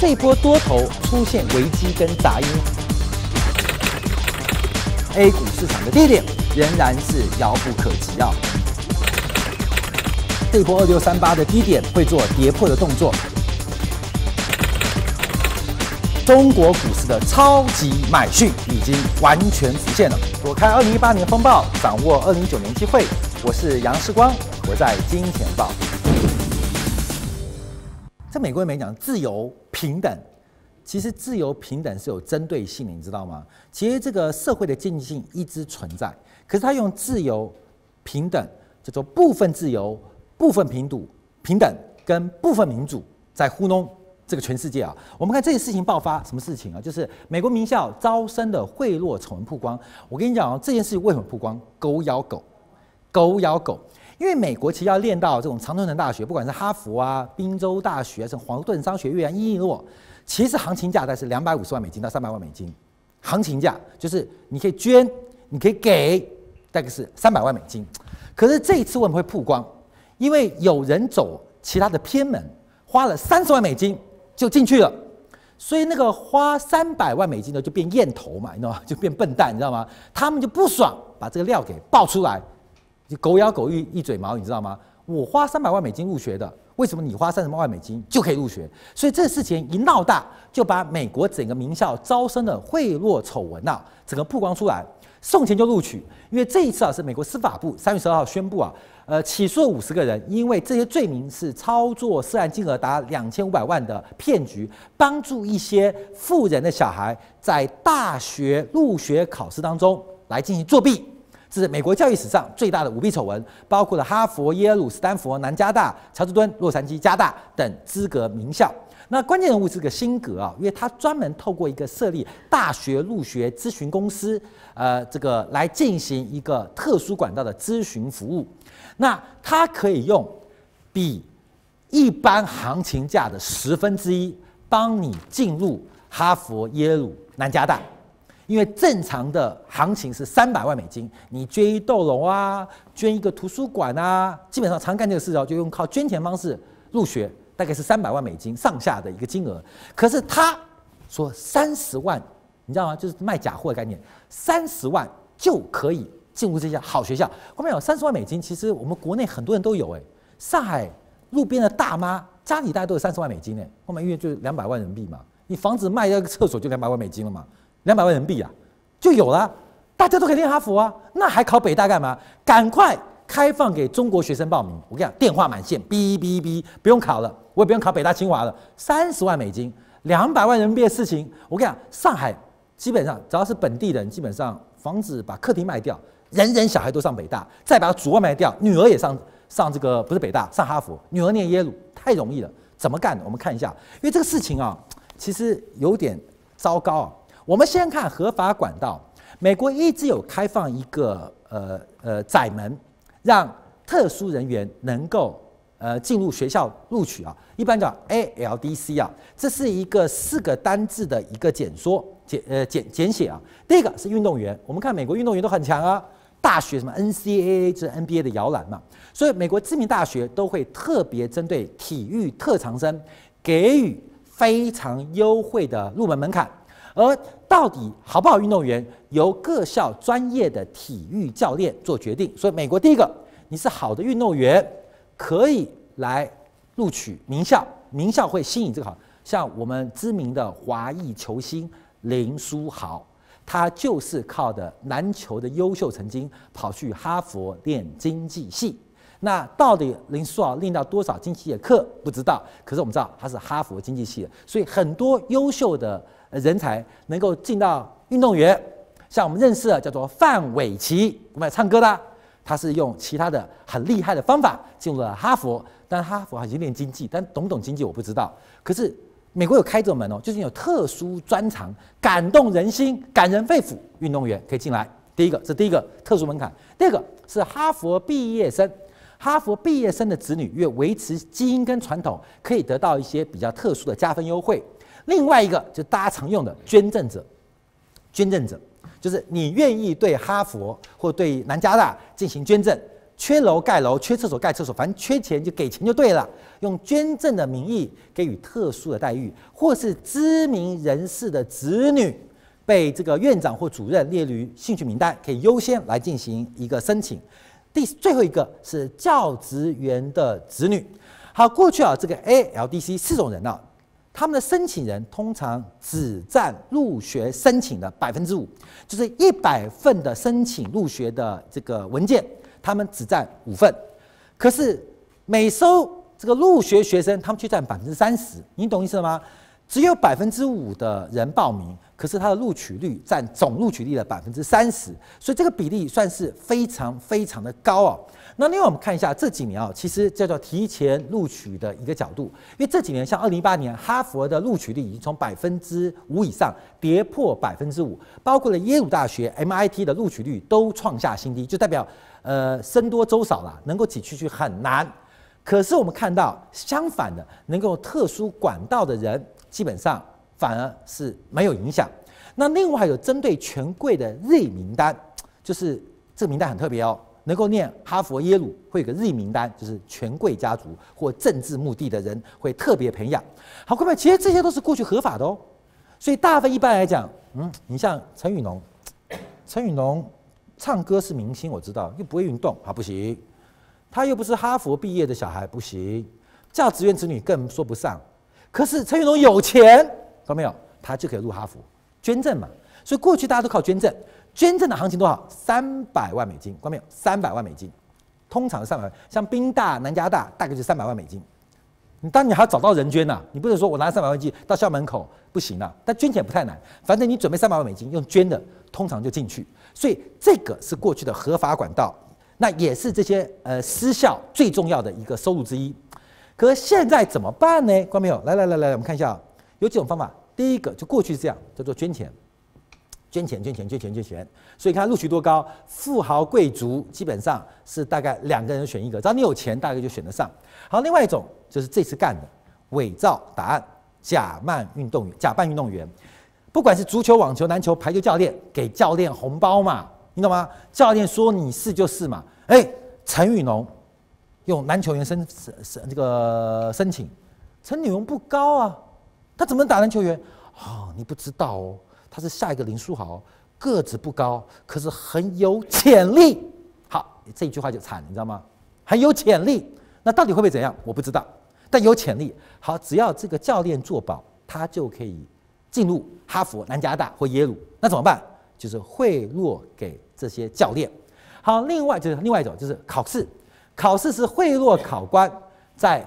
这一波多头出现危机跟杂音，A 股市场的低点仍然是遥不可及啊！这波二六三八的低点会做跌破的动作，中国股市的超级买讯已经完全浮现了。躲开二零一八年风暴，掌握二零一九年机会。我是杨世光，我在金钱报。在美国人没讲自由平等，其实自由平等是有针对性的，你知道吗？其实这个社会的经济性一直存在，可是他用自由平等叫做部分自由、部分平等、平等跟部分民主，在糊弄这个全世界啊！我们看这件事情爆发什么事情啊？就是美国名校招生的贿赂丑闻曝光。我跟你讲啊，这件事为什么曝光？狗咬狗，狗咬狗。因为美国其实要练到这种常春藤大学，不管是哈佛啊、宾州大学，是华顿商学院、伊利诺，其实行情价大概是两百五十万美金到三百万美金。行情价就是你可以捐，你可以给，大概是三百万美金。可是这一次为什么会曝光？因为有人走其他的偏门，花了三十万美金就进去了，所以那个花三百万美金的就变燕头嘛，你知道吗？就变笨蛋，你知道吗？他们就不爽，把这个料给爆出来。狗咬狗一一嘴毛，你知道吗？我花三百万美金入学的，为什么你花三十万美金就可以入学？所以这事情一闹大，就把美国整个名校招生的贿赂丑闻呐，整个曝光出来，送钱就录取。因为这一次啊，是美国司法部三月十二号宣布啊，呃，起诉五十个人，因为这些罪名是操作涉案金额达两千五百万的骗局，帮助一些富人的小孩在大学入学考试当中来进行作弊。是美国教育史上最大的舞弊丑闻，包括了哈佛、耶鲁、斯坦福、南加大、乔治敦、洛杉矶、加大等资格名校。那关键人物是个辛格啊，因为他专门透过一个设立大学入学咨询公司，呃，这个来进行一个特殊管道的咨询服务。那他可以用比一般行情价的十分之一，帮你进入哈佛、耶鲁、南加大。因为正常的行情是三百万美金，你捐一栋楼啊，捐一个图书馆啊，基本上常干这个事哦，就用靠捐钱方式入学，大概是三百万美金上下的一个金额。可是他说三十万，你知道吗？就是卖假货的概念，三十万就可以进入这些好学校。后面有三十万美金，其实我们国内很多人都有哎，上海路边的大妈家里大概都有三十万美金哎，后面因为就是两百万人民币嘛，你房子卖一个厕所就两百万美金了嘛。两百万人民币啊，就有了，大家都可以念哈佛啊，那还考北大干嘛？赶快开放给中国学生报名！我跟你讲，电话满线，哔哔哔，不用考了，我也不用考北大清华了。三十万美金，两百万人民币的事情，我跟你讲，上海基本上只要是本地人，基本上房子把客厅卖掉，人人小孩都上北大，再把主外卖掉，女儿也上上这个不是北大，上哈佛，女儿念耶鲁，太容易了，怎么干的？我们看一下，因为这个事情啊，其实有点糟糕啊。我们先看合法管道，美国一直有开放一个呃呃窄门，让特殊人员能够呃进入学校录取啊，一般叫 ALDC 啊，这是一个四个单字的一个简缩简呃简简写啊。第一个是运动员，我们看美国运动员都很强啊，大学什么 NCAA 就是 NBA 的摇篮嘛，所以美国知名大学都会特别针对体育特长生给予非常优惠的入门门槛。而到底好不好运动员，由各校专业的体育教练做决定。所以，美国第一个，你是好的运动员，可以来录取名校，名校会吸引这个好。像我们知名的华裔球星林书豪，他就是靠的篮球的优秀成绩跑去哈佛练经济系。那到底林书豪练到多少经济系的课不知道，可是我们知道他是哈佛经济系的，所以很多优秀的。人才能够进到运动员，像我们认识的叫做范玮琪，我们唱歌的，他是用其他的很厉害的方法进入了哈佛，但哈佛还是练经济，但懂不懂经济我不知道。可是美国有开这种门哦，就是有特殊专长、感动人心、感人肺腑，运动员可以进来。第一个是第一个特殊门槛，第二个是哈佛毕业生，哈佛毕业生的子女越维持基因跟传统，可以得到一些比较特殊的加分优惠。另外一个就大家常用的捐赠者，捐赠者就是你愿意对哈佛或对南加大进行捐赠，缺楼盖楼，缺厕所盖厕所，反正缺钱就给钱就对了。用捐赠的名义给予特殊的待遇，或是知名人士的子女被这个院长或主任列于兴趣名单，可以优先来进行一个申请。第最后一个是教职员的子女。好，过去啊，这个 ALDC 四种人啊，他们的申请人通常只占入学申请的百分之五，就是一百份的申请入学的这个文件，他们只占五份。可是每收这个入学学生，他们却占百分之三十，你懂意思了吗？只有百分之五的人报名，可是他的录取率占总录取率的百分之三十，所以这个比例算是非常非常的高哦。那另外我们看一下这几年啊，其实叫做提前录取的一个角度，因为这几年像二零一八年哈佛的录取率已经从百分之五以上跌破百分之五，包括了耶鲁大学、MIT 的录取率都创下新低，就代表呃僧多粥少了，能够挤进去很难。可是我们看到相反的，能够特殊管道的人，基本上反而是没有影响。那另外还有针对权贵的 Z 名单，就是这个名单很特别哦，能够念哈佛、耶鲁会有个日名单，就是权贵家族或政治目的的人会特别培养。好，各位，其实这些都是过去合法的哦。所以大部分一般来讲，嗯，你像陈雨农，陈雨农唱歌是明星，我知道，又不会运动，啊，不行。他又不是哈佛毕业的小孩，不行。教职员子女更说不上。可是陈雨农有钱，看到没有？他就可以入哈佛，捐赠嘛。所以过去大家都靠捐赠，捐赠的行情多少？三百万美金，看到没有？三百万美金，通常是三百。像宾大、南加大，大概就三百万美金。你当你还要找到人捐呐、你不能说我拿三百万美金到校门口不行啊。但捐钱不太难，反正你准备三百万美金，用捐的，通常就进去。所以这个是过去的合法管道。那也是这些呃私校最重要的一个收入之一，可是现在怎么办呢？观众朋友，来来来来，我们看一下，有几种方法。第一个就过去是这样，叫做捐钱，捐钱捐钱捐钱捐钱。所以看录取多高，富豪贵族基本上是大概两个人选一个，只要你有钱，大概就选得上。好，另外一种就是这次干的伪造答案，假扮运动员，假扮运动员，不管是足球、网球、篮球、排球教练，给教练红包嘛。你懂吗？教练说你是就是嘛。哎，陈雨农用篮球员申申申这个申请，陈雨农不高啊，他怎么打篮球员？哦，你不知道哦，他是下一个林书豪，个子不高，可是很有潜力。好，这一句话就惨，你知道吗？很有潜力，那到底会不会怎样？我不知道，但有潜力。好，只要这个教练做保，他就可以进入哈佛、南加大或耶鲁。那怎么办？就是贿赂给这些教练。好，另外就是另外一种，就是考试。考试是贿赂考官在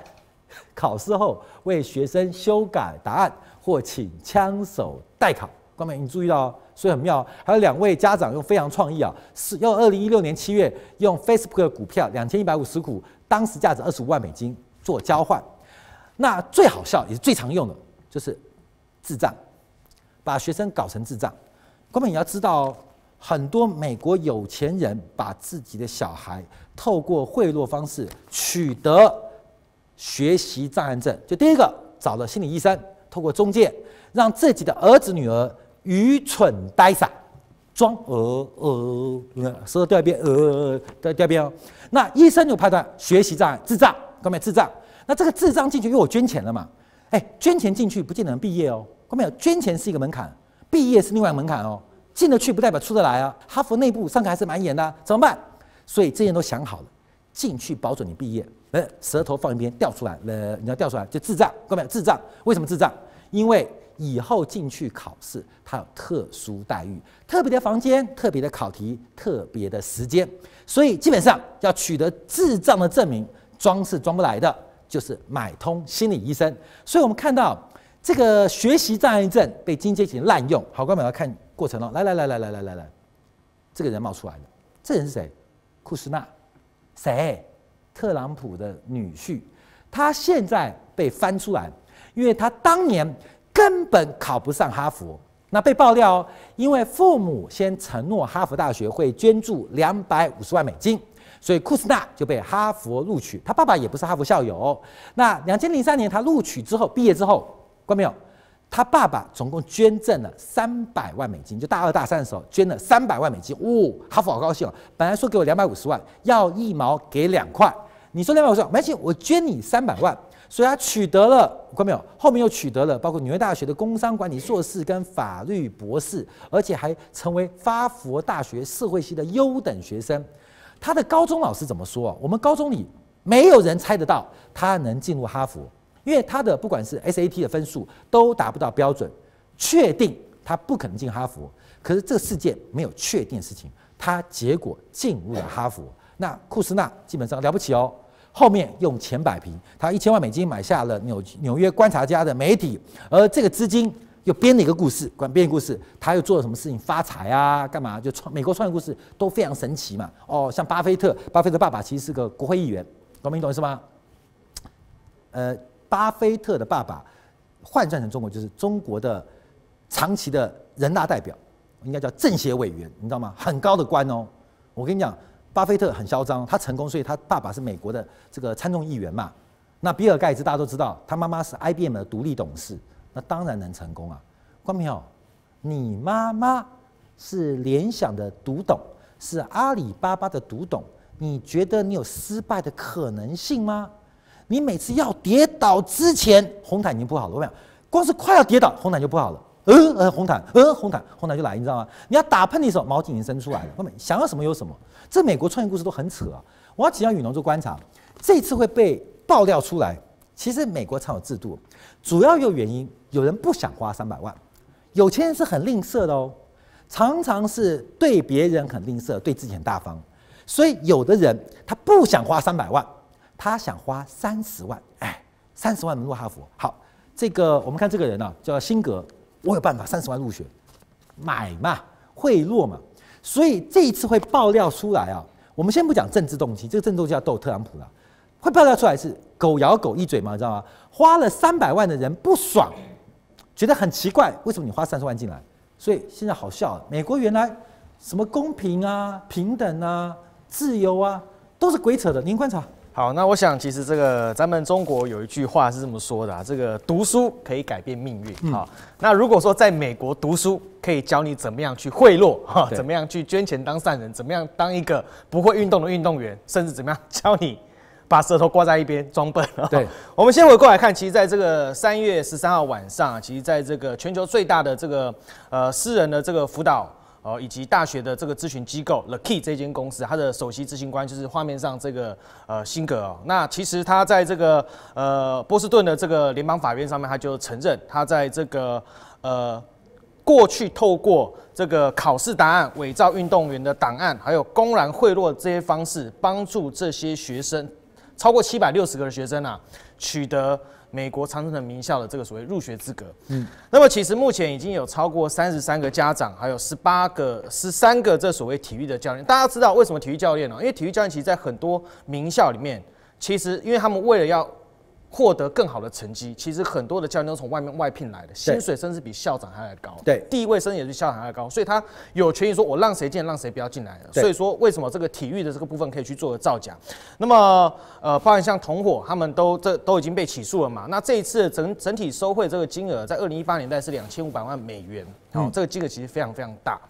考试后为学生修改答案或请枪手代考。你注意到，所以很妙。还有两位家长用非常创意啊，是用二零一六年七月用 Facebook 的股票两千一百五十股，当时价值二十五万美金做交换。那最好笑也是最常用的，就是智障，把学生搞成智障。根本你要知道，很多美国有钱人把自己的小孩透过贿赂方式取得学习障碍症。就第一个，找了心理医生，透过中介让自己的儿子女儿愚蠢呆傻，装呃呃，你看舌头掉一边，呃掉掉一边哦。那医生就判断学习障碍，智障，各位智障。那这个智障进去，因为我捐钱了嘛，哎，捐钱进去不见得能毕业哦。各位，捐钱是一个门槛。毕业是另外一个门槛哦，进得去不代表出得来啊。哈佛内部上课还是蛮严的，怎么办？所以这些都想好了，进去保准你毕业。呃，舌头放一边掉出来，呃，你要掉出来就智障，各位，智障。为什么智障？因为以后进去考试，它有特殊待遇，特别的房间，特别的考题，特别的时间。所以基本上要取得智障的证明，装是装不来的，就是买通心理医生。所以我们看到。这个学习障碍症被精英阶级滥用，好，观众们要看过程哦。来来来来来来来来，这个人冒出来的，这人是谁？库斯纳，谁？特朗普的女婿。他现在被翻出来，因为他当年根本考不上哈佛，那被爆料哦，因为父母先承诺哈佛大学会捐助两百五十万美金，所以库斯纳就被哈佛录取。他爸爸也不是哈佛校友。那两千零三年他录取之后，毕业之后。关没有？他爸爸总共捐赠了三百万美金，就大二大三的时候捐了三百万美金。哦，哈佛好高兴哦，本来说给我两百五十万，要一毛给两块。你说两百五十万，没关系，我捐你三百万。所以他取得了，看到没有？后面又取得了包括纽约大学的工商管理硕士跟法律博士，而且还成为哈佛大学社会系的优等学生。他的高中老师怎么说啊？我们高中里没有人猜得到他能进入哈佛，因为他的不管是 SAT 的分数都达不到标准，确定他不可能进哈佛。可是这个世界没有确定的事情，他结果进入了哈佛。那库斯纳基本上了不起哦。后面用钱摆平，他一千万美金买下了纽纽约观察家的媒体，而这个资金又编了一个故事，管编故事，他又做了什么事情发财啊？干嘛？就创美国创业故事都非常神奇嘛。哦，像巴菲特，巴菲特爸爸其实是个国会议员，懂没懂意思吗？呃，巴菲特的爸爸换算成中国就是中国的长期的人大代表，应该叫政协委员，你知道吗？很高的官哦。我跟你讲。巴菲特很嚣张，他成功，所以他爸爸是美国的这个参众议员嘛。那比尔盖茨大家都知道，他妈妈是 IBM 的独立董事，那当然能成功啊。关没有？你妈妈是联想的独董，是阿里巴巴的独董，你觉得你有失败的可能性吗？你每次要跌倒之前，红毯已经铺好了，没有？光是快要跌倒，红毯就铺好了。呃呃，红毯，呃红毯，红毯就来，你知道吗？你要打喷嚏的时候，毛巾已经伸出来了。后面想要什么有什么。这美国创业故事都很扯啊！我要请教雨农做观察，这次会被爆料出来。其实美国常有制度，主要有原因，有人不想花三百万，有钱人是很吝啬的哦，常常是对别人很吝啬，对自己很大方。所以有的人他不想花三百万，他想花三十万，哎，三十万能入哈佛。好，这个我们看这个人啊，叫辛格，我有办法，三十万入学，买嘛，贿赂嘛。所以这一次会爆料出来啊，我们先不讲政治动机，这个政治动机要斗特朗普了。会爆料出来是狗咬狗一嘴嘛，你知道吗？花了三百万的人不爽，觉得很奇怪，为什么你花三十万进来？所以现在好笑了，美国原来什么公平啊、平等啊、自由啊，都是鬼扯的。您观察。好，那我想其实这个咱们中国有一句话是这么说的啊，这个读书可以改变命运。好，那如果说在美国读书可以教你怎么样去贿赂哈，怎么样去捐钱当善人，怎么样当一个不会运动的运动员，甚至怎么样 教你把舌头挂在一边装笨。对，我们先回过来看，其实在这个三月十三号晚上，其实在这个全球最大的这个呃私人的这个辅导。哦，以及大学的这个咨询机构 The Key 这间公司，它的首席执行官就是画面上这个呃辛格哦。那其实他在这个呃波士顿的这个联邦法院上面，他就承认他在这个呃过去透过这个考试答案、伪造运动员的档案，还有公然贿赂这些方式，帮助这些学生超过七百六十个的学生啊取得。美国常春藤名校的这个所谓入学资格，嗯，那么其实目前已经有超过三十三个家长，还有十八个、十三个这所谓体育的教练。大家知道为什么体育教练呢？因为体育教练其实，在很多名校里面，其实因为他们为了要获得更好的成绩，其实很多的教练都从外面外聘来的，薪水甚至比校长还要高，对，地位甚至也比校长还要高，所以他有权益说，我让谁进，让谁不要进来的。所以说，为什么这个体育的这个部分可以去做个造假？那么，呃，包含像同伙，他们都这都已经被起诉了嘛？那这一次整整体收贿这个金额，在二零一八年代是两千五百万美元，好，这个金额其实非常非常大。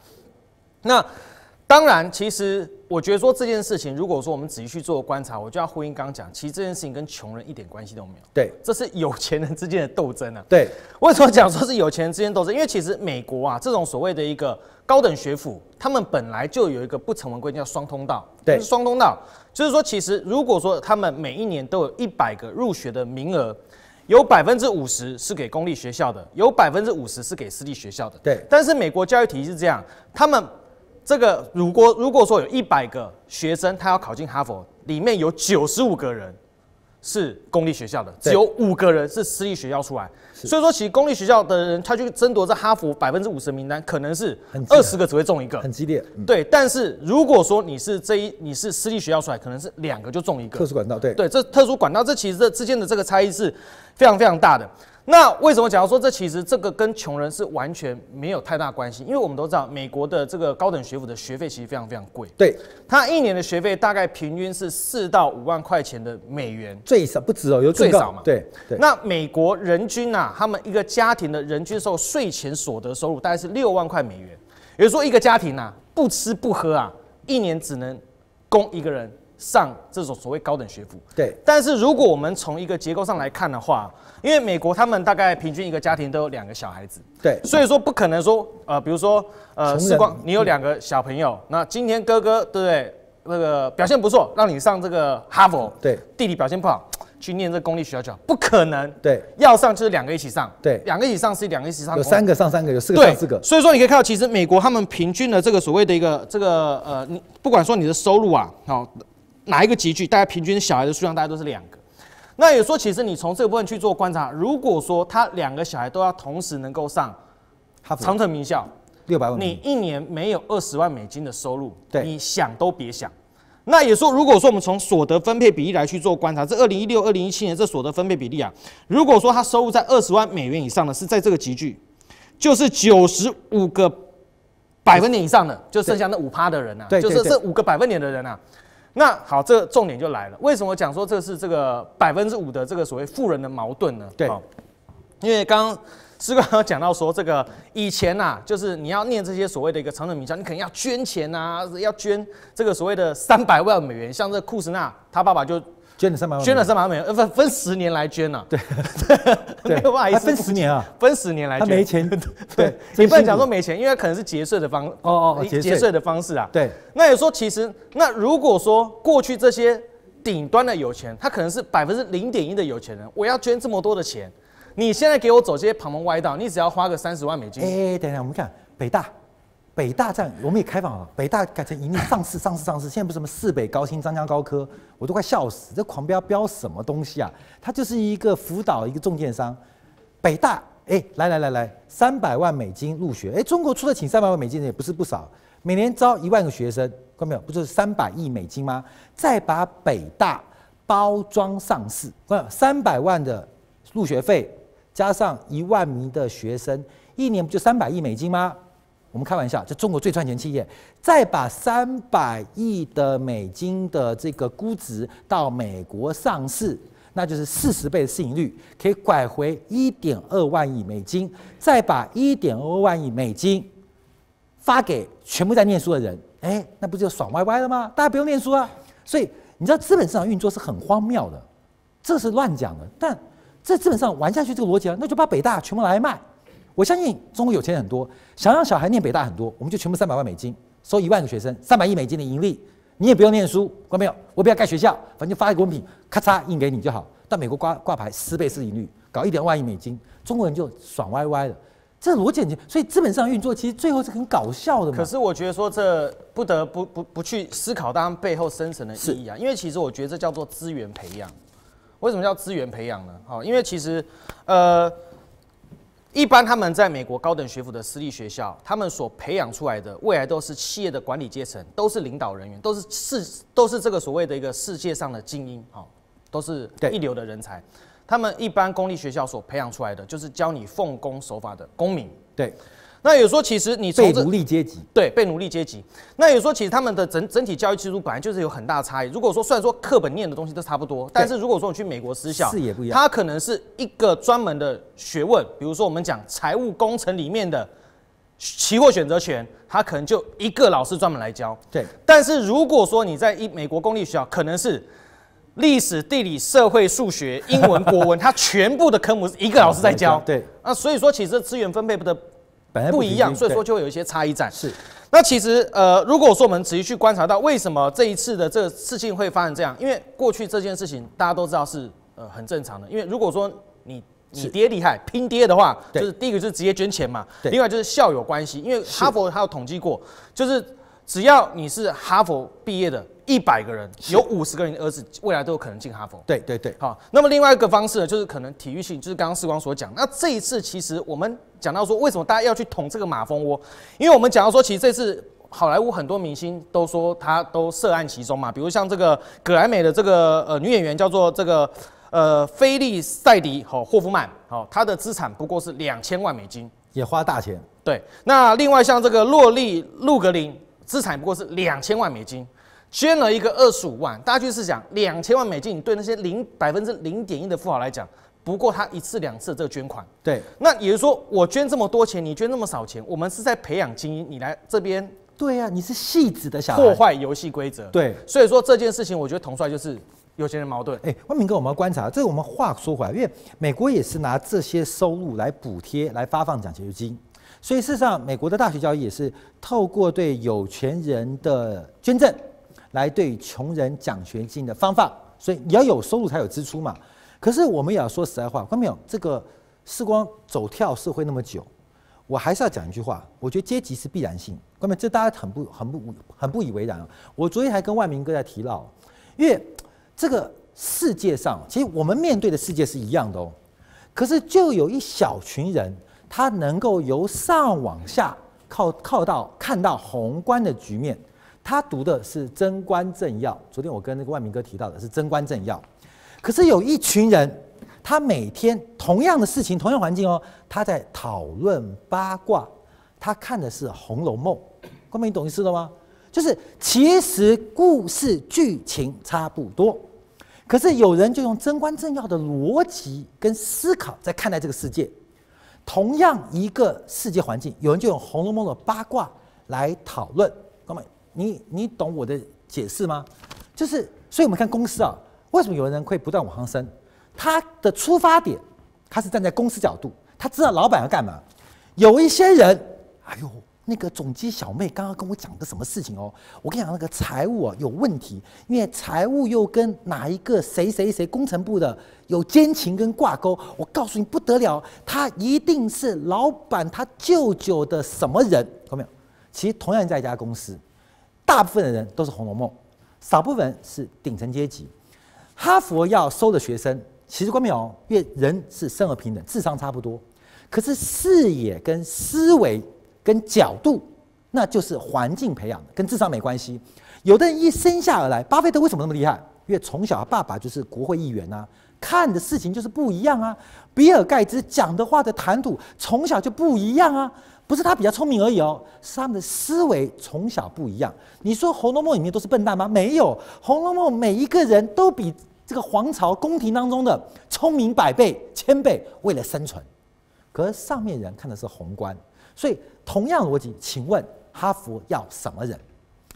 那当然，其实我觉得说这件事情，如果说我们仔细去做观察，我就要呼应刚刚讲，其实这件事情跟穷人一点关系都没有。对，这是有钱人之间的斗争啊。对，为什么讲说是有钱人之间斗争？因为其实美国啊，这种所谓的一个高等学府，他们本来就有一个不成文规定叫双通道。对，就是双通道，就是说其实如果说他们每一年都有一百个入学的名额，有百分之五十是给公立学校的，有百分之五十是给私立学校的。对，但是美国教育体系是这样，他们。这个如果如果说有一百个学生他要考进哈佛，里面有九十五个人是公立学校的，只有五个人是私立学校出来，所以说其实公立学校的人他去争夺这哈佛百分之五十的名单，可能是二十个只会中一个，很激烈。对，但是如果说你是这一你是私立学校出来，可能是两个就中一个。特殊管道，对。对，这特殊管道这其实这之间的这个差异是非常非常大的。那为什么讲到说这其实这个跟穷人是完全没有太大关系？因为我们都知道，美国的这个高等学府的学费其实非常非常贵。对，他一年的学费大概平均是四到五万块钱的美元，最少不止哦，有最少嘛。对对。那美国人均啊，他们一个家庭的人均收税前所得收入大概是六万块美元，也就是说一个家庭啊，不吃不喝啊，一年只能供一个人上这种所谓高等学府。对。但是如果我们从一个结构上来看的话，因为美国他们大概平均一个家庭都有两个小孩子，对，所以说不可能说呃，比如说呃，时光你有两个小朋友，嗯、那今天哥哥对不对？那个表现不错，让你上这个哈佛，对，弟弟表现不好，去念这公立学校就好，不可能，对，要上就是两个一起上，对，两个一起上是两个一起上，有三个上三个，有四个上四个，所以说你可以看到，其实美国他们平均的这个所谓的一个这个呃，你不管说你的收入啊，好哪一个级距，大家平均小孩的数量大概都是两个。那也说，其实你从这个部分去做观察，如果说他两个小孩都要同时能够上长城名校，六百万，你一年没有二十万美金的收入，对，你想都别想。那也说，如果说我们从所得分配比例来去做观察，这二零一六、二零一七年这所得分配比例啊，如果说他收入在二十万美元以上的，是在这个集聚，就是九十五个百分点以上的，就剩下那五趴的人啊，就是这五个百分点的人啊。那好，这个重点就来了。为什么讲说这是这个百分之五的这个所谓富人的矛盾呢？对，因为刚刚士官有讲到说，这个以前呐、啊，就是你要念这些所谓的一个长藤名校，你肯定要捐钱啊，要捐这个所谓的三百万美元。像这库斯纳，他爸爸就。捐了三百万，捐了三百万美元，呃，分分十年来捐了，对，对，不好意思，分十年啊，分十年来捐，他没钱，对，你不能讲说没钱，因为可能是节税的方，哦哦，节税。的方式啊，对，那也说其实，那如果说过去这些顶端的有钱，他可能是百分之零点一的有钱人，我要捐这么多的钱，你现在给我走这些旁门歪道，你只要花个三十万美金，哎，等一下，我们看北大。北大站我们也开放了，北大改成盈利上市，上市，上市。现在不是什么市北高新、张江高科，我都快笑死。这狂飙飙什么东西啊？它就是一个辅导一个中建商。北大，哎、来来来来，三百万美金入学，哎、中国出得起三百万美金的也不是不少。每年招一万个学生，看到没有？不就是三百亿美金吗？再把北大包装上市，看三百万的入学费加上一万名的学生，一年不就三百亿美金吗？我们开玩笑，这中国最赚钱企业，再把三百亿的美金的这个估值到美国上市，那就是四十倍的市盈率，可以拐回一点二万亿美金，再把一点二万亿美金发给全部在念书的人，哎，那不就爽歪歪了吗？大家不用念书啊！所以你知道资本市场运作是很荒谬的，这是乱讲的。但这资本上玩下去这个逻辑啊，那就把北大全部拿来卖。我相信中国有钱人很多，想让小孩念北大很多，我们就全部三百万美金收一万个学生，三百亿美金的盈利，你也不用念书，看到没有？我不要盖学校，反正就发一个文凭，咔嚓印给你就好。到美国挂挂牌十倍市盈率，搞一点万亿美金，中国人就爽歪歪了。这逻辑，所以资本上运作其实最后是很搞笑的嘛。可是我觉得说这不得不不不去思考他们背后深层的意义啊，因为其实我觉得这叫做资源培养。为什么叫资源培养呢？好，因为其实呃。一般他们在美国高等学府的私立学校，他们所培养出来的未来都是企业的管理阶层，都是领导人员，都是世都是这个所谓的一个世界上的精英，啊，都是一流的人才。他们一般公立学校所培养出来的，就是教你奉公守法的公民。对。那有说，其实你从被奴隶阶级，对，被奴隶阶级。那有说，其实他们的整整体教育制度本来就是有很大的差异。如果说虽然说课本念的东西都差不多，但是如果说你去美国私校，视野不一样，它可能是一个专门的学问。比如说我们讲财务工程里面的期货选择权，它可能就一个老师专门来教。对。但是如果说你在一美国公立学校，可能是历史、地理、社会、数学、英文、国文，它全部的科目是一个老师在教。对。那所以说，其实资源分配不得。本来不，不一样，所以说就会有一些差异在。是，那其实呃，如果说我们仔细去观察到，为什么这一次的这个事情会发生这样？因为过去这件事情大家都知道是呃很正常的。因为如果说你你爹厉害拼爹的话，就是第一个就是直接捐钱嘛，另外就是校友关系。因为哈佛他有统计过，就是只要你是哈佛毕业的。一百个人，有五十个人的儿子未来都有可能进哈佛。对对对，好。那么另外一个方式呢，就是可能体育性，就是刚刚世光所讲。那这一次其实我们讲到说，为什么大家要去捅这个马蜂窝？因为我们讲到说，其实这次好莱坞很多明星都说他都涉案其中嘛，比如像这个葛莱美的这个呃女演员叫做这个呃，菲利赛迪和霍夫曼，好，她的资产不过是两千万美金，也花大钱。对，那另外像这个洛丽路格林，资产不过是两千万美金，捐了一个二十五万。大家就是想，两千万美金，你对那些零百分之零点一的富豪来讲，不过他一次两次的这个捐款。对，那也就是说，我捐这么多钱，你捐那么少钱，我们是在培养精英，你来这边。对呀、啊，你是戏子的小孩，破坏游戏规则。对，所以说这件事情，我觉得统帅就是有钱人矛盾。哎，万明哥，我们要观察，这个我们话说回来，因为美国也是拿这些收入来补贴、来发放奖学金，所以事实上，美国的大学教育也是透过对有钱人的捐赠，来对穷人奖学金的方法。所以你要有收入才有支出嘛。可是我们也要说实在话，看没有？这个时光走跳社会那么久。我还是要讲一句话，我觉得阶级是必然性，关键这大家很不很不很不以为然啊。我昨天还跟万明哥在提到，因为这个世界上，其实我们面对的世界是一样的哦。可是就有一小群人，他能够由上往下靠靠到看到宏观的局面。他读的是贞观政要，昨天我跟那个万明哥提到的是贞观政要。可是有一群人。他每天同样的事情，同样环境哦，他在讨论八卦，他看的是《红楼梦》，光明，你懂意思了吗？就是其实故事剧情差不多，可是有人就用贞观政要的逻辑跟思考在看待这个世界。同样一个世界环境，有人就用《红楼梦》的八卦来讨论。你你懂我的解释吗？就是，所以我们看公司啊，为什么有的人会不断往上升？他的出发点，他是站在公司角度，他知道老板要干嘛。有一些人，哎呦，那个总机小妹刚刚跟我讲个什么事情哦？我跟你讲，那个财务啊有问题，因为财务又跟哪一个谁谁谁工程部的有奸情跟挂钩。我告诉你不得了，他一定是老板他舅舅的什么人？看到没有？其实同样在一家公司，大部分的人都是《红楼梦》，少部分是顶层阶级。哈佛要收的学生。其实关没有，因为人是生而平等，智商差不多，可是视野跟思维跟角度，那就是环境培养的，跟智商没关系。有的人一生下而来，巴菲特为什么那么厉害？因为从小爸爸就是国会议员啊，看的事情就是不一样啊。比尔盖茨讲的话的谈吐从小就不一样啊，不是他比较聪明而已哦，是他们的思维从小不一样。你说《红楼梦》里面都是笨蛋吗？没有，《红楼梦》每一个人都比。这个皇朝宫廷当中的聪明百倍、千倍，为了生存。可是上面人看的是宏观，所以同样逻辑，请问哈佛要什么人？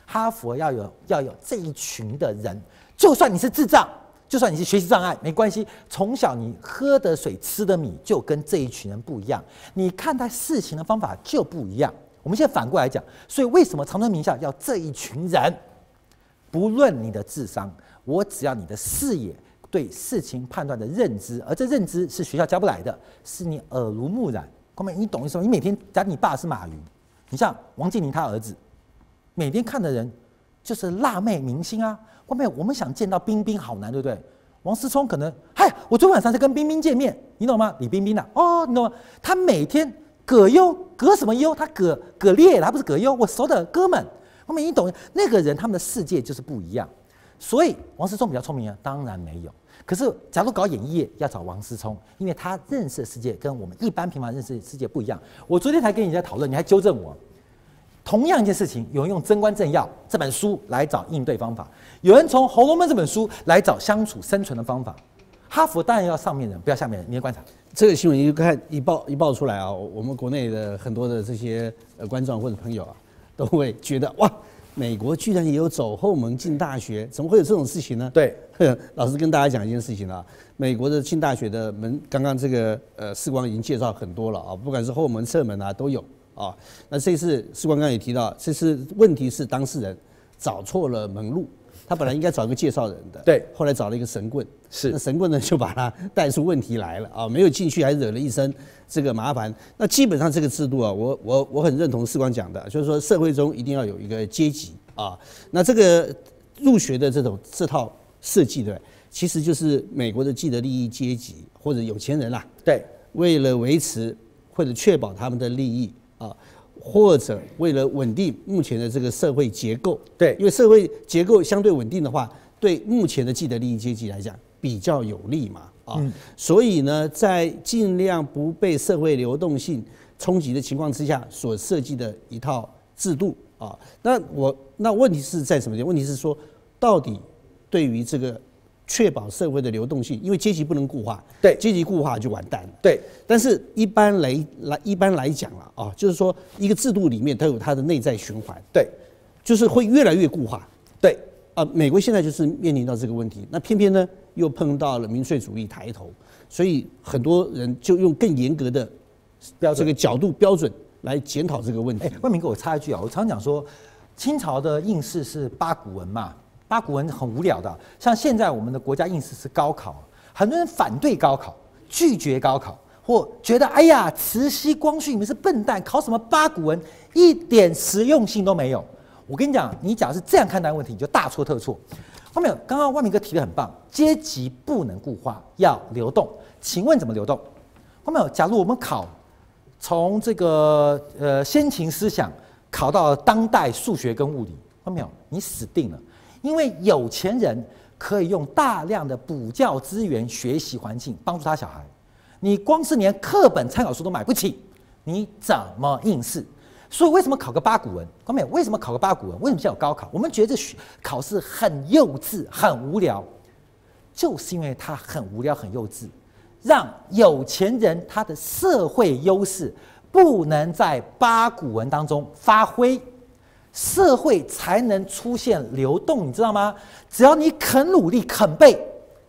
哈佛要有要有这一群的人，就算你是智障，就算你是学习障碍，没关系。从小你喝的水、吃的米就跟这一群人不一样，你看待事情的方法就不一样。我们现在反过来讲，所以为什么长春名校要这一群人？不论你的智商。我只要你的视野对事情判断的认知，而这认知是学校教不来的，是你耳濡目染。后面你懂意思吗？你每天，假如你爸是马云，你像王健林他儿子，每天看的人就是辣妹明星啊。后面我们想见到冰冰好难，对不对？王思聪可能，嗨，我昨晚上在跟冰冰见面，你懂吗？李冰冰的、啊、哦，你懂吗？他每天葛优，葛什么优？他葛葛烈，他不是葛优，我熟的哥们。后面你懂，那个人他们的世界就是不一样。所以王思聪比较聪明啊？当然没有。可是，假如搞演艺业要找王思聪，因为他认识的世界跟我们一般平凡认识的世界不一样。我昨天才跟你在讨论，你还纠正我。同样一件事情，有人用《贞观政要》这本书来找应对方法，有人从《红楼梦》这本书来找相处生存的方法。哈佛当然要上面人，不要下面人。你也观察这个新闻一看一报一报出来啊，我们国内的很多的这些呃观众或者朋友啊，都会觉得哇。美国居然也有走后门进大学，怎么会有这种事情呢？对，老师跟大家讲一件事情啊，美国的进大学的门，刚刚这个呃世光已经介绍很多了啊，不管是后门侧门啊都有啊。那这次世光刚刚也提到，这次问题是当事人找错了门路。他本来应该找一个介绍人的，对，后来找了一个神棍，是，那神棍呢就把他带出问题来了啊，没有进去还惹了一身这个麻烦。那基本上这个制度啊，我我我很认同世官讲的，就是说社会中一定要有一个阶级啊。那这个入学的这种这套设计对，其实就是美国的既得利益阶级或者有钱人啦，对，为了维持或者确保他们的利益啊。或者为了稳定目前的这个社会结构，对，因为社会结构相对稳定的话，对目前的既得利益阶级来讲，比较有利嘛，啊，所以呢，在尽量不被社会流动性冲击的情况之下，所设计的一套制度啊，那我那问题是在什么？问题是说，到底对于这个确保社会的流动性，因为阶级不能固化，对，阶级固化就完蛋了，对。但是一般来来一般来讲了啊，就是说一个制度里面它有它的内在循环，对，就是会越来越固化，对。啊，美国现在就是面临到这个问题，那偏偏呢又碰到了民粹主义抬头，所以很多人就用更严格的标这个角度标准来检讨这个问题。哎，万明给我插一句啊，我常讲说，清朝的应试是八股文嘛，八股文很无聊的，像现在我们的国家应试是高考，很多人反对高考，拒绝高考，或觉得哎呀，慈禧、光绪你们是笨蛋，考什么八股文，一点实用性都没有。我跟你讲，你假如是这样看待问题，你就大错特错。后面刚刚万明哥提的很棒，阶级不能固化，要流动。请问怎么流动？后面假如我们考从这个呃先秦思想考到当代数学跟物理，后面你死定了，因为有钱人可以用大量的补教资源、学习环境帮助他小孩，你光是连课本参考书都买不起，你怎么应试？所以为什么考个八股文？后面为什么考个八股文？为什么叫高考？我们觉得这考试很幼稚、很无聊，就是因为它很无聊、很幼稚，让有钱人他的社会优势不能在八股文当中发挥，社会才能出现流动，你知道吗？只要你肯努力、肯背，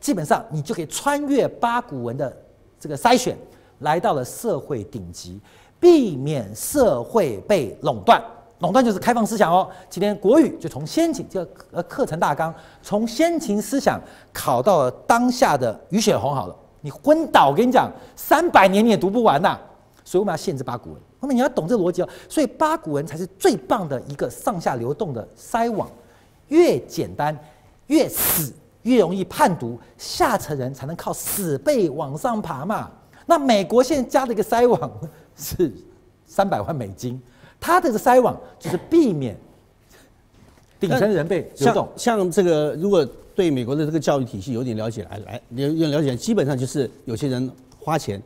基本上你就可以穿越八股文的这个筛选，来到了社会顶级。避免社会被垄断，垄断就是开放思想哦。今天国语就从先秦这个呃课程大纲，从先秦思想考到了当下的俞雪红好了，你昏倒，我跟你讲，三百年你也读不完呐。所以我们要限制八股文，后面你要懂这个逻辑哦。所以八股文才是最棒的一个上下流动的筛网，越简单越死，越容易判读，下层人才能靠死背往上爬嘛。那美国现在加了一个筛网。是三百万美金，他这个筛网就是避免顶层人被流动。像像这个，如果对美国的这个教育体系有点了解来来有点了解，基本上就是有些人花钱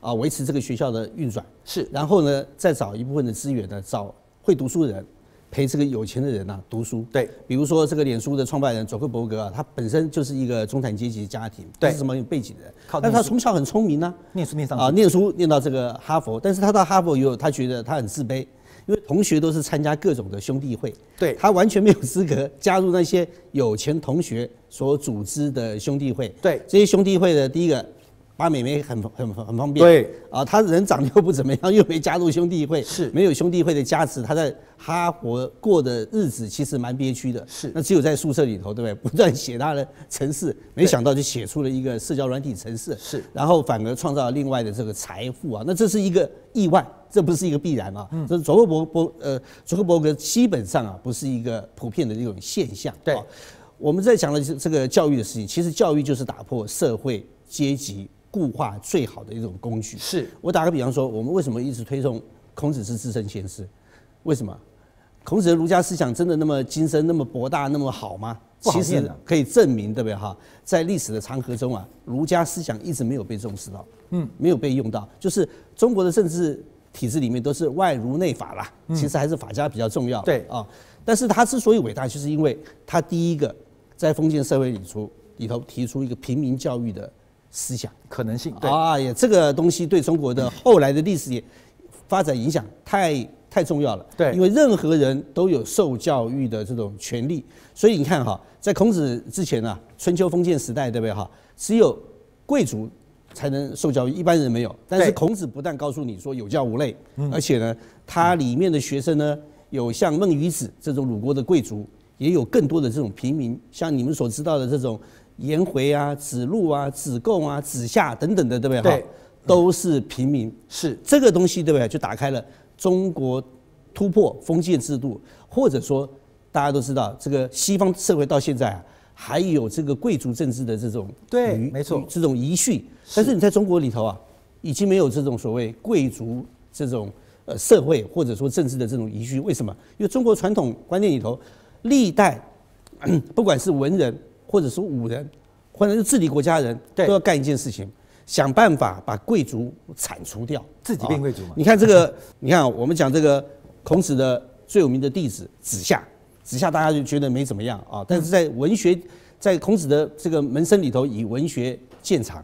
啊维持这个学校的运转，是，然后呢再找一部分的资源呢，找会读书的人。陪这个有钱的人呐、啊、读书，对，比如说这个脸书的创办人佐克伯格啊，他本身就是一个中产阶级家庭，对，是什么有背景的人，但他从小很聪明呢、啊，念书念上。啊，念书念到这个哈佛，但是他到哈佛以后，他觉得他很自卑，因为同学都是参加各种的兄弟会，对，他完全没有资格加入那些有钱同学所组织的兄弟会，对，这些兄弟会的第一个。把美眉很很很方便，对。啊，他人长得又不怎么样，又没加入兄弟会，是。没有兄弟会的加持，他在哈佛过的日子其实蛮憋屈的，是。那只有在宿舍里头，对不对？不断写他的城市，没想到就写出了一个社交软体城市，是，然后反而创造了另外的这个财富啊，那这是一个意外，这不是一个必然啊，嗯，这佐克伯伯呃佐克伯格基本上啊不是一个普遍的这种现象，对，我们在讲的这个教育的事情，其实教育就是打破社会阶级。固化最好的一种工具。是我打个比方说，我们为什么一直推崇孔子是至圣先师？为什么？孔子的儒家思想真的那么精深、那么博大、那么好吗？其实可以证明，对不对哈？在历史的长河中啊，儒家思想一直没有被重视到，嗯，没有被用到。就是中国的政治体制里面都是外儒内法啦，其实还是法家比较重要。对啊，但是他之所以伟大，就是因为他第一个在封建社会里出里头提出一个平民教育的。思想可能性对啊，呀这个东西对中国的后来的历史也发展影响太太重要了。对，因为任何人都有受教育的这种权利，所以你看哈，在孔子之前啊，春秋封建时代，对不对哈？只有贵族才能受教育，一般人没有。但是孔子不但告诉你说有教无类，而且呢，他里面的学生呢，有像孟于子这种鲁国的贵族，也有更多的这种平民，像你们所知道的这种。颜回啊，子路啊，子贡啊，子夏等等的，对不对？对，都是平民。是这个东西，对不对？就打开了中国突破封建制度，或者说大家都知道，这个西方社会到现在啊，还有这个贵族政治的这种对，没错，这种遗绪。但是你在中国里头啊，已经没有这种所谓贵族这种呃社会或者说政治的这种遗绪。为什么？因为中国传统观念里头，历代 不管是文人。或者是武人，或者是治理国家的人，都要干一件事情，想办法把贵族铲除掉，自己变贵族嘛。你看这个，你看我们讲这个孔子的最有名的弟子子夏，子夏大家就觉得没怎么样啊，但是在文学，在孔子的这个门生里头，以文学见长。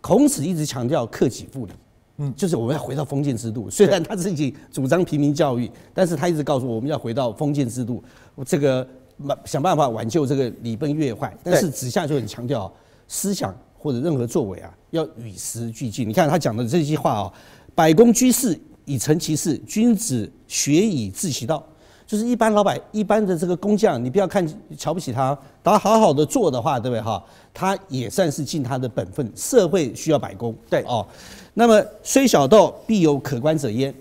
孔子一直强调克己复礼，嗯，就是我们要回到封建制度。虽然他自己主张平民教育，但是他一直告诉我们要回到封建制度，这个想办法挽救这个礼崩乐坏。但是子夏就很强调思想或者任何作为啊，要与时俱进。你看他讲的这句话啊，“百工居士以成其事，君子学以致其道。”就是一般老百一般的这个工匠，你不要看瞧不起他，他好好的做的话，对不对哈？他也算是尽他的本分。社会需要百工，对哦。那么虽小道，必有可观者焉。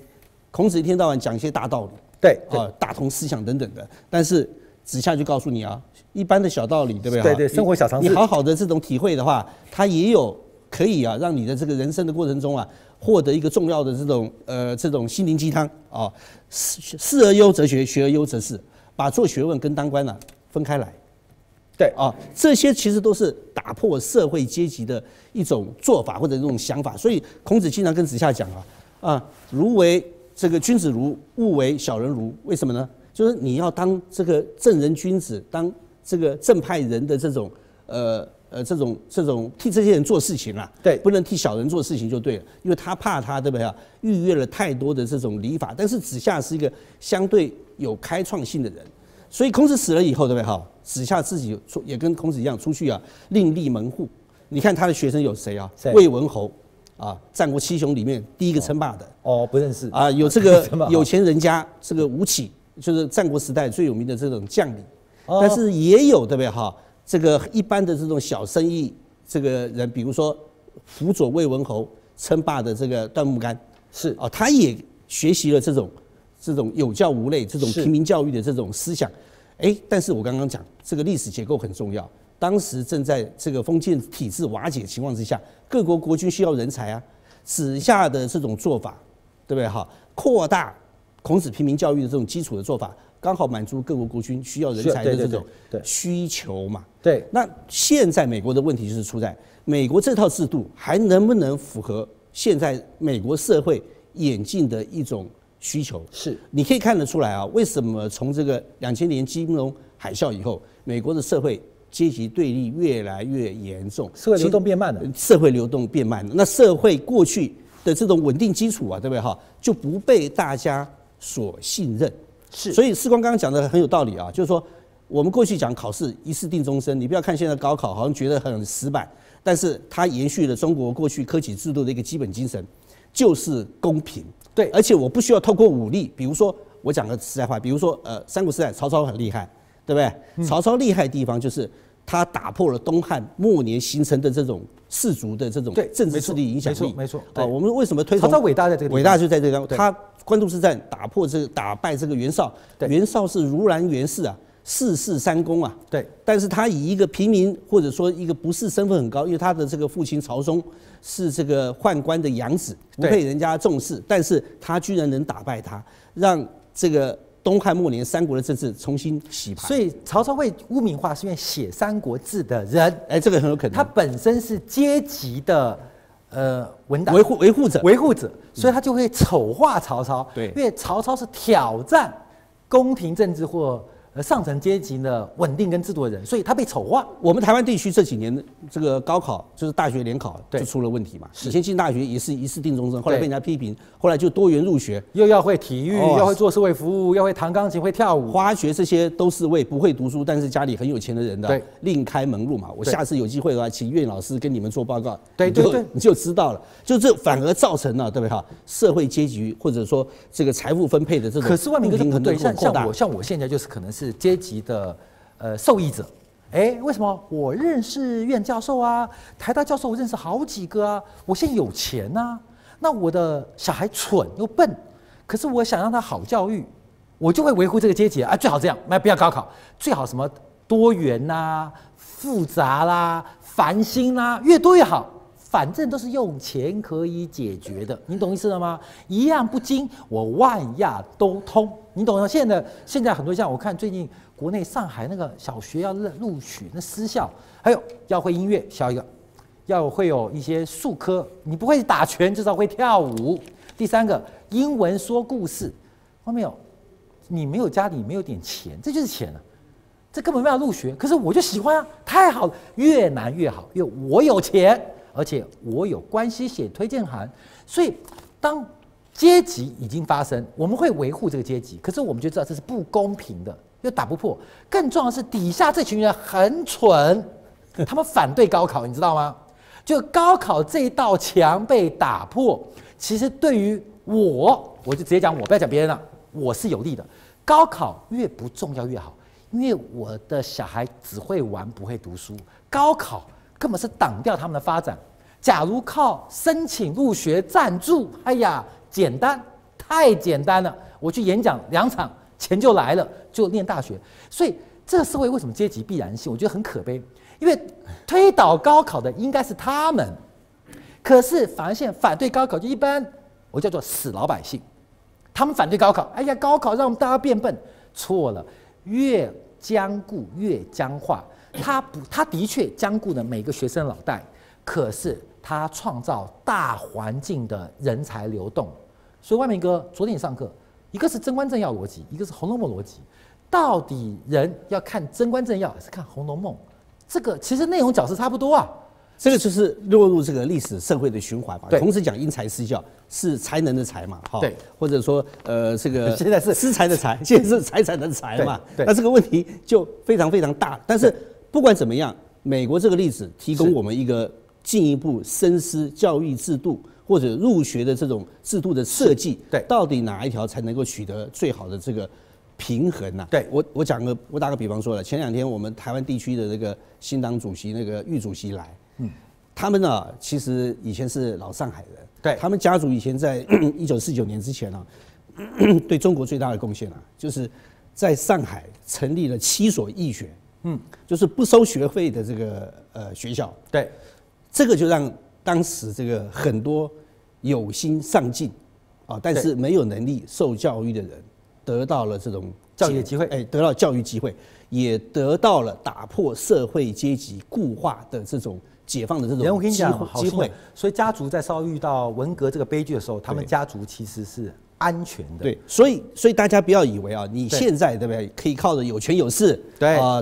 孔子一天到晚讲一些大道理，对啊，大同思想等等的。但是子夏就告诉你啊，一般的小道理，对不对？对对，生活小常识，你好好的这种体会的话，它也有可以啊，让你的这个人生的过程中啊。获得一个重要的这种呃这种心灵鸡汤啊，事事而优则学，学而优则仕，把做学问跟当官呢、啊、分开来，对啊，这些其实都是打破社会阶级的一种做法或者这种想法。所以孔子经常跟子夏讲啊啊，如为这个君子如，勿为小人如。为什么呢？就是你要当这个正人君子，当这个正派人的这种呃。呃，这种这种替这些人做事情啊，对，不能替小人做事情就对了，因为他怕他，对不对啊？逾越了太多的这种礼法。但是子夏是一个相对有开创性的人，所以孔子死了以后，对不对哈？子夏自己出也跟孔子一样出去啊，另立门户。你看他的学生有谁啊？魏文侯啊，战国七雄里面第一个称霸的。哦，不认识啊，有这个 有钱人家，这个吴起就是战国时代最有名的这种将领，但是也有对不对哈？这个一般的这种小生意，这个人，比如说辅佐魏文侯称霸的这个段木干，是啊，他也学习了这种这种有教无类、这种平民教育的这种思想。哎，但是我刚刚讲这个历史结构很重要，当时正在这个封建体制瓦解情况之下，各国国君需要人才啊，子夏的这种做法，对不对哈？扩大孔子平民教育的这种基础的做法。刚好满足各国国君需要人才的这种需求嘛？对。那现在美国的问题就是出在美国这套制度还能不能符合现在美国社会演进的一种需求？是。你可以看得出来啊，为什么从这个两千年金融海啸以后，美国的社会阶级对立越来越严重，社会流动变慢了。社会流动变慢了，那社会过去的这种稳定基础啊，对不对哈？就不被大家所信任。是，所以士光刚刚讲的很有道理啊，就是说我们过去讲考试一试定终身，你不要看现在高考好像觉得很死板，但是它延续了中国过去科举制度的一个基本精神，就是公平。对，而且我不需要透过武力，比如说我讲个实在话，比如说呃三国时代曹操很厉害，对不对？嗯、曹操厉害的地方就是他打破了东汉末年形成的这种氏族的这种政治势力影响力。没错，啊，我们为什么推崇曹操伟大在这个伟大就在这个他。官渡之战打破这个打败这个袁绍，袁绍是如兰袁氏啊，四世三公啊。对，但是他以一个平民或者说一个不是身份很高，因为他的这个父亲曹嵩是这个宦官的养子，不被人家重视，但是他居然能打败他，让这个东汉末年三国的政治重新洗牌。所以曹操会污名化，是因为写《三国志》的人，哎，这个很有可能，他本身是阶级的。呃，文档维护维护者，维护者，所以他就会丑化曹操。对，因为曹操是挑战宫廷政治或。呃，上层阶级的稳定跟制度的人，所以他被丑化。我们台湾地区这几年这个高考就是大学联考就出了问题嘛。以前进大学也是一次定终身，后来被人家批评，后来就多元入学，又要会体育，要会做社会服务，要会弹钢琴，会跳舞。花学这些都是为不会读书但是家里很有钱的人的另开门路嘛。我下次有机会的话，请岳老师跟你们做报告，对对对，你就知道了。就这反而造成了对不对哈？社会阶级或者说这个财富分配的这种可是万民不对，像像我像我现在就是可能是是阶级的。呃，受益者，哎，为什么我认识苑教授啊？台大教授我认识好几个啊。我现在有钱呐、那我的小孩蠢又笨，可是我想让他好教育，我就会维护这个阶级啊。最好这样，那不要高考，最好什么多元呐、复杂啦、繁星啦，越多越好。反正都是用钱可以解决的，你懂意思了吗？一样不精，我万样都通，你懂吗？现在现在很多像我看最近国内上海那个小学要录取那私校，还有要会音乐，小一个要会有一些术科，你不会打拳至少会跳舞。第三个英文说故事，后面有你没有家里没有点钱，这就是钱啊。这根本没有入学，可是我就喜欢啊，太好了，越难越好，因为我有钱，而且我有关系写推荐函，所以当阶级已经发生，我们会维护这个阶级，可是我们就知道这是不公平的，又打不破。更重要的是，底下这群人很蠢，他们反对高考，你知道吗？就高考这道墙被打破，其实对于我，我就直接讲我，不要讲别人了，我是有利的。高考越不重要越好。因为我的小孩只会玩不会读书，高考根本是挡掉他们的发展。假如靠申请入学赞助，哎呀，简单，太简单了。我去演讲两场，钱就来了，就念大学。所以这个社会为什么阶级必然性？我觉得很可悲。因为推倒高考的应该是他们，可是反而现反对高考就一般，我叫做死老百姓。他们反对高考，哎呀，高考让我们大家变笨，错了。越僵固越僵化，他不，他的确兼顾了每个学生脑袋，可是他创造大环境的人才流动。所以万明哥昨天上课，一个是贞观政要逻辑，一个是红楼梦逻辑，到底人要看贞观政要还是看红楼梦？这个其实内容角色差不多啊。这个就是落入这个历史社会的循环嘛。同时讲因材施教是才能的才嘛，哈。对。或者说呃这个 现在是施财的财，现在 是财产的财嘛。对。那这个问题就非常非常大。但是不管怎么样，美国这个例子提供我们一个进一步深思教育制度或者入学的这种制度的设计。对。到底哪一条才能够取得最好的这个平衡呢？对。我我讲个我打个比方说了，前两天我们台湾地区的那个新党主席那个玉主席来。嗯，他们呢，其实以前是老上海人。对，他们家族以前在 一九四九年之前呢，对中国最大的贡献啊，就是在上海成立了七所义学，嗯，就是不收学费的这个呃学校。对，这个就让当时这个很多有心上进啊，但是没有能力受教育的人，得到了这种教育机会，哎，得到教育机会，也得到了打破社会阶级固化的这种。解放的这种机会，我跟你讲，机会。所以家族在遭遇到文革这个悲剧的时候，他们家族其实是安全的。对，所以所以大家不要以为啊，你现在对不对，可以靠着有权有势，对啊，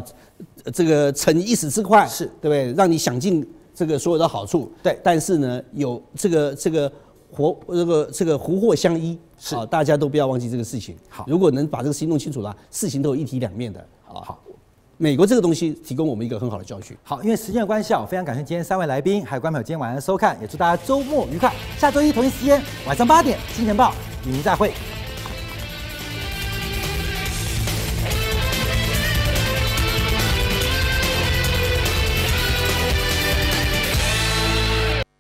这个逞一时之快，是对不对？让你享尽这个所有的好处。对，但是呢，有这个这个活这个这个福祸相依，是啊，大家都不要忘记这个事情。好，如果能把这个事情弄清楚了，事情都有一体两面的。好好。美国这个东西提供我们一个很好的教训。好，因为时间的关系啊，我非常感谢今天三位来宾，还有观众朋友今天晚上的收看，也祝大家周末愉快。下周一同一时间晚上八点，金钱报与您再会。